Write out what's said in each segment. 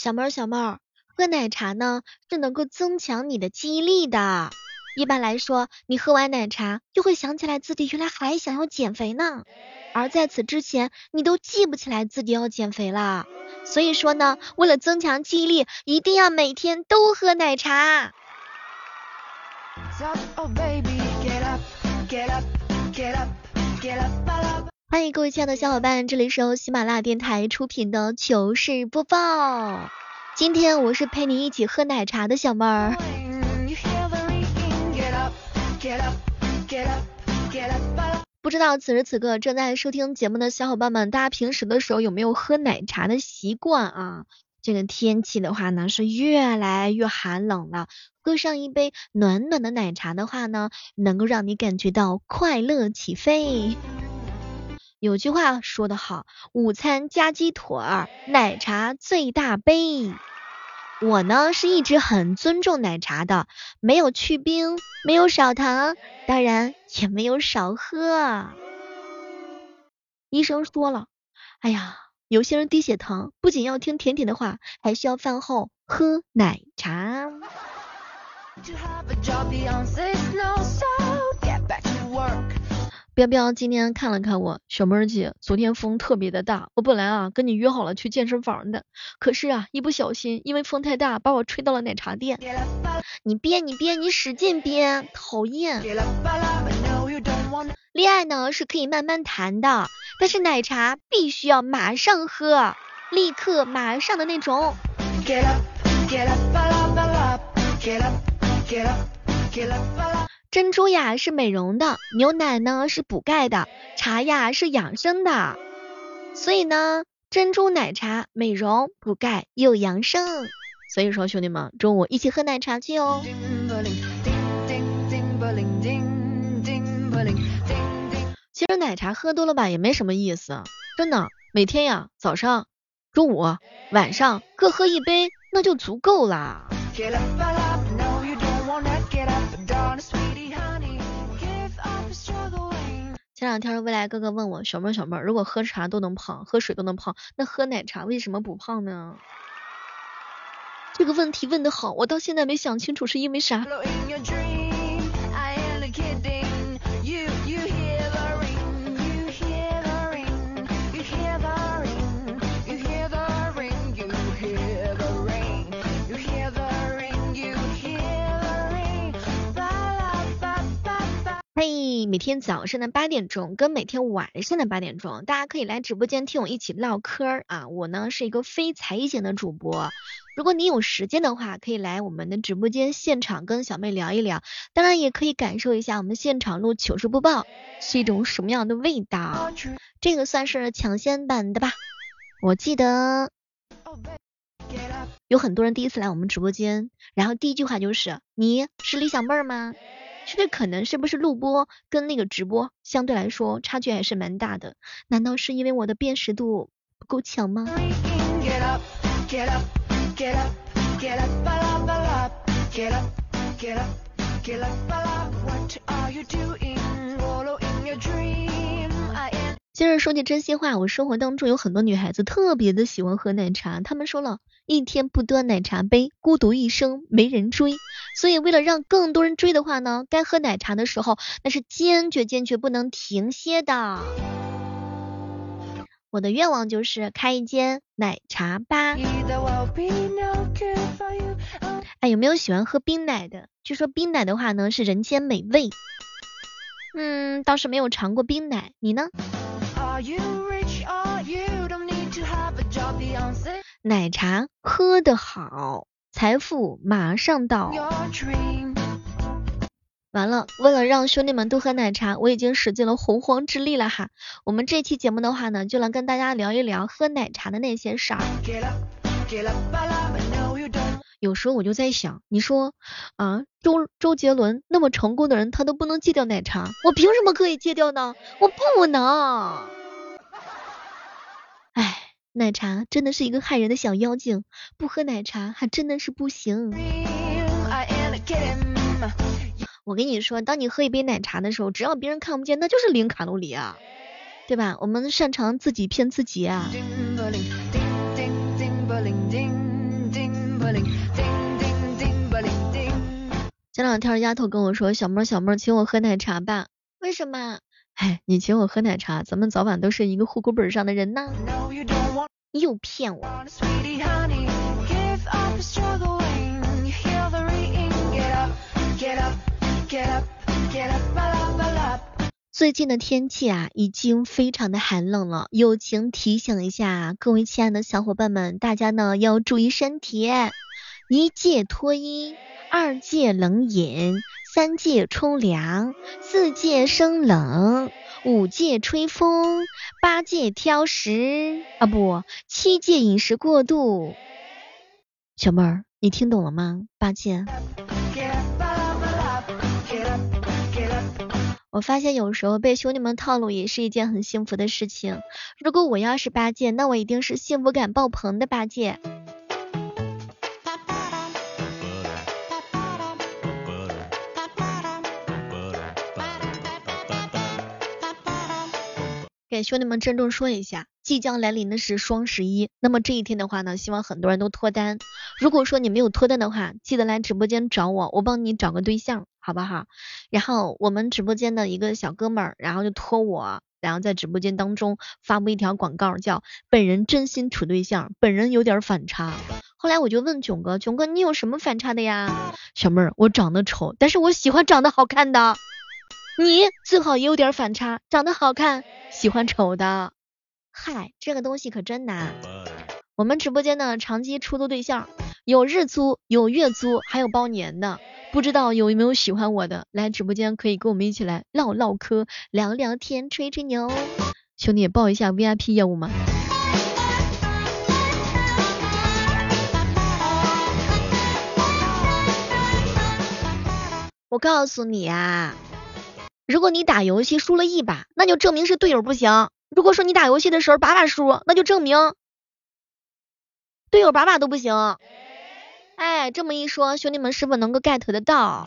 小妹儿小妹儿，喝奶茶呢是能够增强你的记忆力的。一般来说，你喝完奶茶就会想起来自己原来还想要减肥呢，而在此之前你都记不起来自己要减肥了。所以说呢，为了增强记忆力，一定要每天都喝奶茶。欢迎各位亲爱的小伙伴，这里是由喜马拉雅电台出品的糗事播报。今天我是陪你一起喝奶茶的小妹儿。不知道此时此刻正在收听节目的小伙伴们，大家平时的时候有没有喝奶茶的习惯啊？这个天气的话呢，是越来越寒冷了，喝上一杯暖暖的奶茶的话呢，能够让你感觉到快乐起飞。有句话说得好，午餐加鸡腿，奶茶最大杯。我呢是一直很尊重奶茶的，没有去冰，没有少糖，当然也没有少喝。医生说了，哎呀，有些人低血糖不仅要听甜甜的话，还需要饭后喝奶茶。彪彪今天看了看我，小妹儿姐，昨天风特别的大，我本来啊跟你约好了去健身房的，可是啊一不小心，因为风太大，把我吹到了奶茶店。你编你编你使劲编，讨厌。恋爱呢是可以慢慢谈的，但是奶茶必须要马上喝，立刻马上的那种。珍珠呀是美容的，牛奶呢是补钙的，茶呀是养生的，所以呢，珍珠奶茶美容补钙又养生。所以说兄弟们，中午一起喝奶茶去哦。其实奶茶喝多了吧也没什么意思，真的，每天呀早上、中午、晚上各喝一杯那就足够啦。前两天未来哥哥问我，小妹儿小妹儿，如果喝茶都能胖，喝水都能胖，那喝奶茶为什么不胖呢？这个问题问的好，我到现在没想清楚是因为啥。每天早上的八点钟跟每天晚上的八点钟，大家可以来直播间听我一起唠嗑啊。我呢是一个非才艺型的主播，如果你有时间的话，可以来我们的直播间现场跟小妹聊一聊，当然也可以感受一下我们现场录糗事播报是一种什么样的味道。这个算是抢先版的吧。我记得有很多人第一次来我们直播间，然后第一句话就是你是李小妹儿吗？这可能是不是录播跟那个直播相对来说差距还是蛮大的？难道是因为我的辨识度不够强吗？今日说句真心话，我生活当中有很多女孩子特别的喜欢喝奶茶，她们说了一天不端奶茶杯，孤独一生没人追。所以为了让更多人追的话呢，该喝奶茶的时候，那是坚决坚决不能停歇的。我的愿望就是开一间奶茶吧。哎，有没有喜欢喝冰奶的？据说冰奶的话呢是人间美味。嗯，倒是没有尝过冰奶，你呢？奶茶喝得好，财富马上到。完了，为了让兄弟们多喝奶茶，我已经使尽了洪荒之力了哈。我们这期节目的话呢，就来跟大家聊一聊喝奶茶的那些事儿。有时候我就在想，你说啊，周周杰伦那么成功的人，他都不能戒掉奶茶，我凭什么可以戒掉呢？我不能。哎，奶茶真的是一个害人的小妖精，不喝奶茶还真的是不行。我跟你说，当你喝一杯奶茶的时候，只要别人看不见，那就是零卡路里啊，对吧？我们擅长自己骗自己啊。前两天丫头跟我说，小妹小妹请我喝奶茶吧。为什么？哎，你请我喝奶茶，咱们早晚都是一个户口本上的人呢。又骗我。最近的天气啊，已经非常的寒冷了。友情提醒一下各位亲爱的小伙伴们，大家呢要注意身体，一戒脱衣。二戒冷饮，三戒冲凉，四戒生冷，五戒吹风，八戒挑食啊不，七戒饮食过度。小妹儿，你听懂了吗？八戒。我发现有时候被兄弟们套路也是一件很幸福的事情。如果我要是八戒，那我一定是幸福感爆棚的八戒。给兄弟们郑重说一下，即将来临的是双十一。那么这一天的话呢，希望很多人都脱单。如果说你没有脱单的话，记得来直播间找我，我帮你找个对象，好不好？然后我们直播间的一个小哥们儿，然后就托我，然后在直播间当中发布一条广告，叫本人真心处对象，本人有点反差。后来我就问囧哥，囧哥你有什么反差的呀？小妹儿，我长得丑，但是我喜欢长得好看的。你最好也有点反差，长得好看。喜欢丑的，嗨，这个东西可真难。我们直播间呢长期出租对象有日租，有月租，还有包年的。不知道有没有喜欢我的，来直播间可以跟我们一起来唠唠嗑、聊聊天、吹吹牛。兄弟，报一下 VIP 业务吗？我告诉你啊。如果你打游戏输了一把，那就证明是队友不行。如果说你打游戏的时候把把输，那就证明队友把把都不行。哎，这么一说，兄弟们是否能够 get 得到？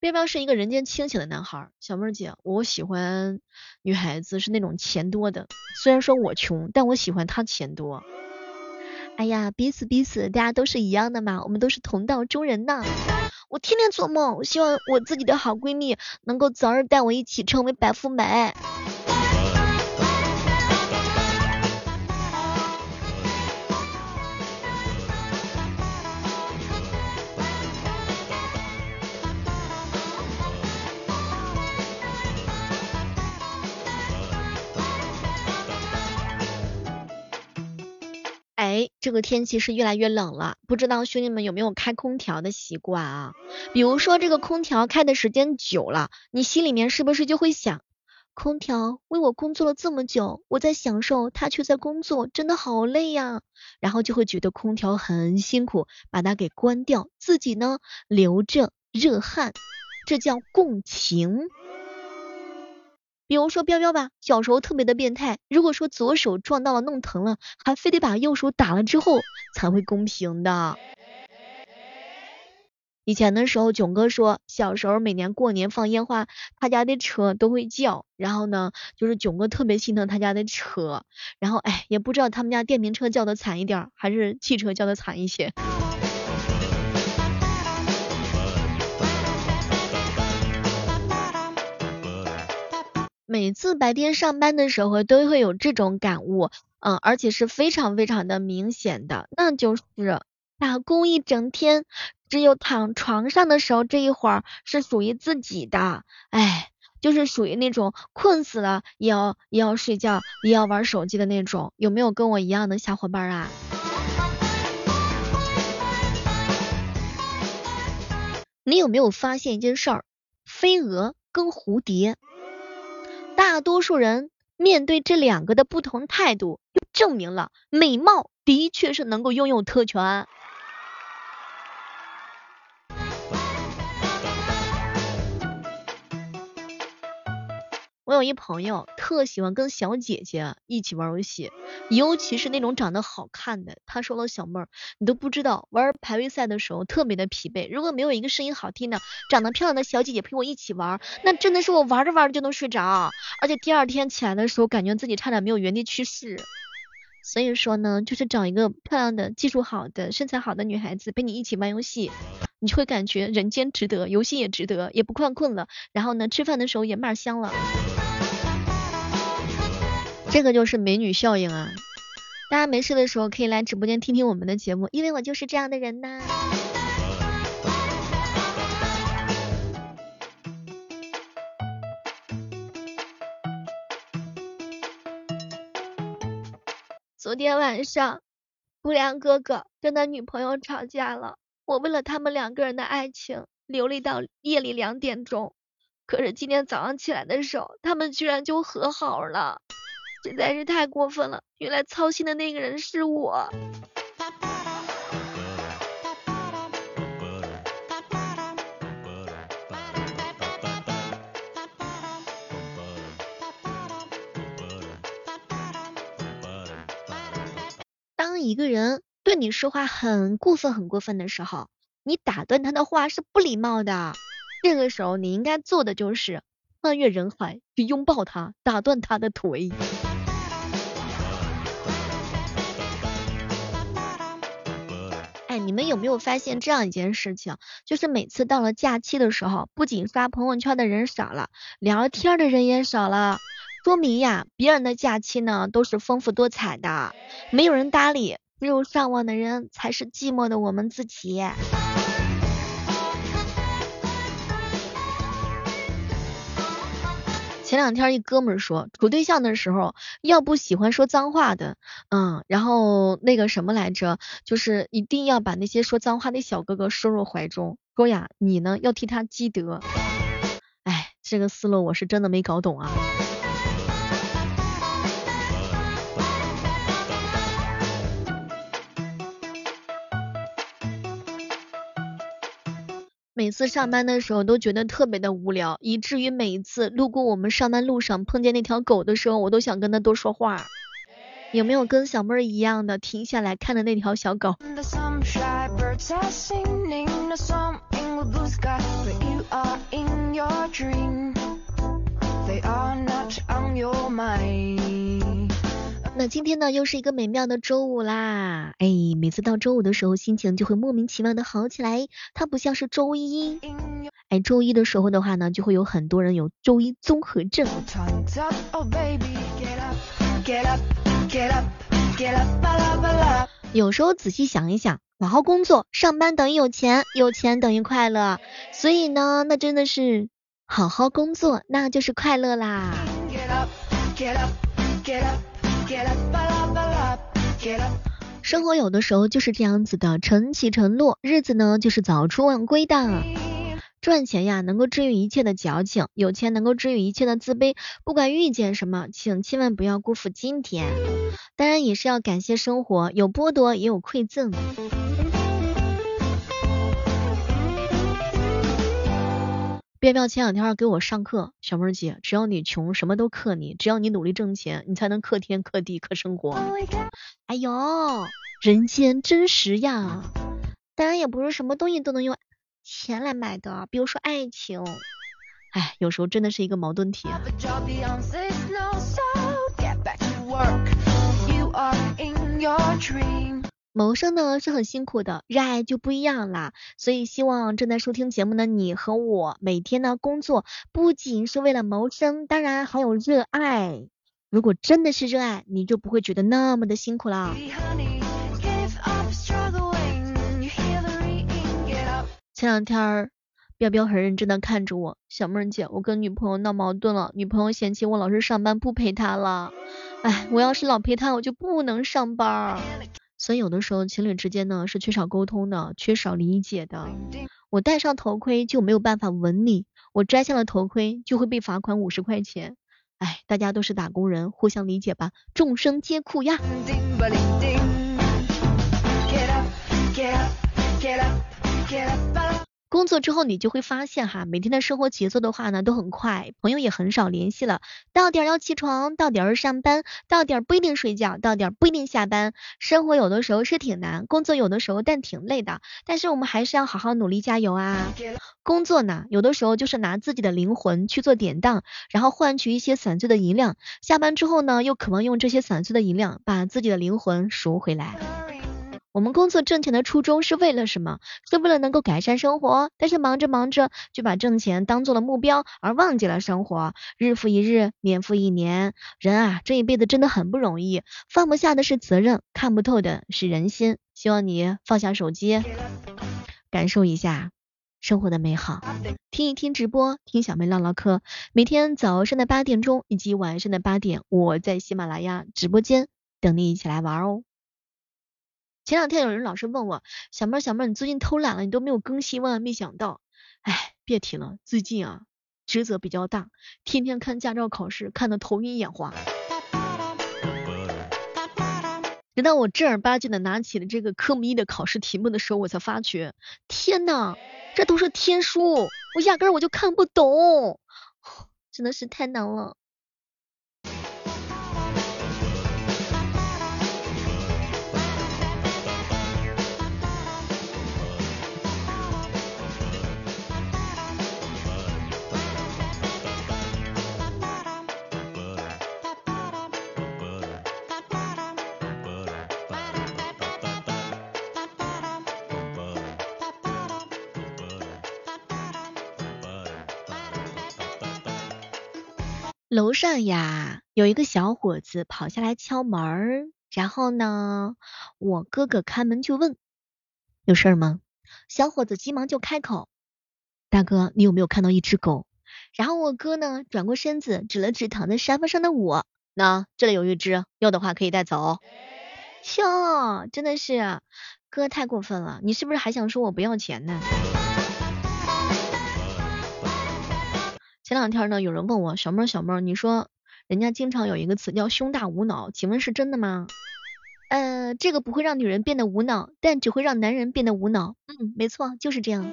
彪彪是一个人间清醒的男孩，小妹儿姐，我喜欢女孩子是那种钱多的。虽然说我穷，但我喜欢她钱多。哎呀，彼此彼此，大家都是一样的嘛，我们都是同道中人呐。我天天做梦，我希望我自己的好闺蜜能够早日带我一起成为白富美。这个天气是越来越冷了，不知道兄弟们有没有开空调的习惯啊？比如说这个空调开的时间久了，你心里面是不是就会想，空调为我工作了这么久，我在享受，它却在工作，真的好累呀。然后就会觉得空调很辛苦，把它给关掉，自己呢流着热汗，这叫共情。比如说彪彪吧，小时候特别的变态，如果说左手撞到了弄疼了，还非得把右手打了之后才会公平的。以前的时候，囧哥说小时候每年过年放烟花，他家的车都会叫，然后呢，就是囧哥特别心疼他家的车，然后哎，也不知道他们家电瓶车叫的惨一点，还是汽车叫的惨一些。每次白天上班的时候都会有这种感悟，嗯，而且是非常非常的明显的，那就是打工一整天，只有躺床上的时候这一会儿是属于自己的，哎，就是属于那种困死了也要也要睡觉，也要玩手机的那种，有没有跟我一样的小伙伴啊？你有没有发现一件事儿？飞蛾跟蝴蝶。大多数人面对这两个的不同态度，就证明了美貌的确是能够拥有特权。我有一朋友特喜欢跟小姐姐一起玩游戏，尤其是那种长得好看的。他说了，小妹儿，你都不知道玩排位赛的时候特别的疲惫。如果没有一个声音好听的、长得漂亮的小姐姐陪我一起玩，那真的是我玩着玩着就能睡着，而且第二天起来的时候，感觉自己差点没有原地去世。所以说呢，就是找一个漂亮的、技术好的、身材好的女孩子陪你一起玩游戏，你就会感觉人间值得，游戏也值得，也不困困了。然后呢，吃饭的时候也嘛香了。这个就是美女效应啊！大家没事的时候可以来直播间听听我们的节目，因为我就是这样的人呐。昨天晚上，不良哥哥跟他女朋友吵架了。我为了他们两个人的爱情，流泪到夜里两点钟。可是今天早上起来的时候，他们居然就和好了，实在是太过分了。原来操心的那个人是我。一个人对你说话很过分很过分的时候，你打断他的话是不礼貌的。这个时候你应该做的就是穿越人海去拥抱他，打断他的腿。哎，你们有没有发现这样一件事情？就是每次到了假期的时候，不仅刷朋友圈的人少了，聊天的人也少了。说明呀，别人的假期呢都是丰富多彩的，没有人搭理，只有上网的人才是寂寞的我们自己。前两天一哥们说，处对象的时候要不喜欢说脏话的，嗯，然后那个什么来着，就是一定要把那些说脏话的小哥哥收入怀中。说呀，你呢要替他积德。哎，这个思路我是真的没搞懂啊。每次上班的时候都觉得特别的无聊，以至于每一次路过我们上班路上碰见那条狗的时候，我都想跟它多说话。有没有跟小妹儿一样的停下来看的那条小狗？They are not on your mind. 今天呢，又是一个美妙的周五啦！哎，每次到周五的时候，心情就会莫名其妙的好起来。它不像是周一，哎，周一的时候的话呢，就会有很多人有周一综合症。有时候仔细想一想，好好工作，上班等于有钱，有钱等于快乐。所以呢，那真的是好好工作，那就是快乐啦。生活有的时候就是这样子的，晨起晨落，日子呢就是早出晚归的。赚钱呀，能够治愈一切的矫情；有钱能够治愈一切的自卑。不管遇见什么，请千万不要辜负今天。当然也是要感谢生活，有剥夺也有馈赠。便妙前两天给我上课，小妹儿姐，只要你穷，什么都克你；只要你努力挣钱，你才能克天克地克生活。哎呦，人间真实呀！当然也不是什么东西都能用钱来买的，比如说爱情。哎，有时候真的是一个矛盾体。谋生呢是很辛苦的，热爱就不一样啦。所以希望正在收听节目的你和我，每天呢工作不仅是为了谋生，当然还有热爱。如果真的是热爱，你就不会觉得那么的辛苦啦。前两天，彪彪很认真的看着我，小妹姐，我跟女朋友闹矛盾了，女朋友嫌弃我老是上班不陪她了。哎，我要是老陪她，我就不能上班。所以有的时候情侣之间呢是缺少沟通的，缺少理解的。我戴上头盔就没有办法吻你，我摘下了头盔就会被罚款五十块钱。哎，大家都是打工人，互相理解吧，众生皆苦呀。工作之后你就会发现哈，每天的生活节奏的话呢都很快，朋友也很少联系了，到点儿要起床，到点儿上班，到点儿不一定睡觉，到点儿不一定下班，生活有的时候是挺难，工作有的时候但挺累的，但是我们还是要好好努力加油啊！工作呢，有的时候就是拿自己的灵魂去做典当，然后换取一些散碎的银两，下班之后呢，又渴望用这些散碎的银两把自己的灵魂赎回来。我们工作挣钱的初衷是为了什么？是为了能够改善生活。但是忙着忙着就把挣钱当做了目标，而忘记了生活。日复一日，年复一年，人啊，这一辈子真的很不容易。放不下的是责任，看不透的是人心。希望你放下手机，感受一下生活的美好，听一听直播，听小妹唠唠嗑。每天早上的八点钟以及晚上的八点，我在喜马拉雅直播间等你一起来玩哦。前两天有人老是问我，小妹小妹，你最近偷懒了，你都没有更新，万万没想到，哎，别提了，最近啊，职责比较大，天天看驾照考试，看得头晕眼花。等到我正儿八经的拿起了这个科目一的考试题目的时候，我才发觉，天呐，这都是天书，我压根我就看不懂，真的是太难了。楼上呀，有一个小伙子跑下来敲门，然后呢，我哥哥开门就问，有事儿吗？小伙子急忙就开口，大哥，你有没有看到一只狗？然后我哥呢，转过身子指了指躺在沙发上的我，那这里有一只，要的话可以带走。哟，真的是哥太过分了，你是不是还想说我不要钱呢？前两天呢，有人问我小妹儿小妹儿，你说人家经常有一个词叫胸大无脑，请问是真的吗？呃，这个不会让女人变得无脑，但只会让男人变得无脑。嗯，没错，就是这样。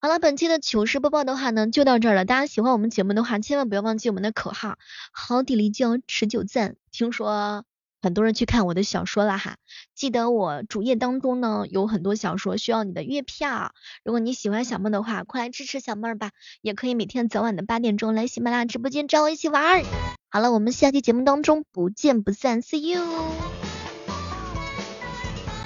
好了，本期的糗事播报的话呢，就到这儿了。大家喜欢我们节目的话，千万不要忘记我们的口号：好砥砺教持久赞。听说。很多人去看我的小说了哈，记得我主页当中呢有很多小说需要你的月票，如果你喜欢小妹的话，快来支持小妹儿吧，也可以每天早晚的八点钟来喜马拉雅直播间找我一起玩儿。好了，我们下期节目当中不见不散，See you。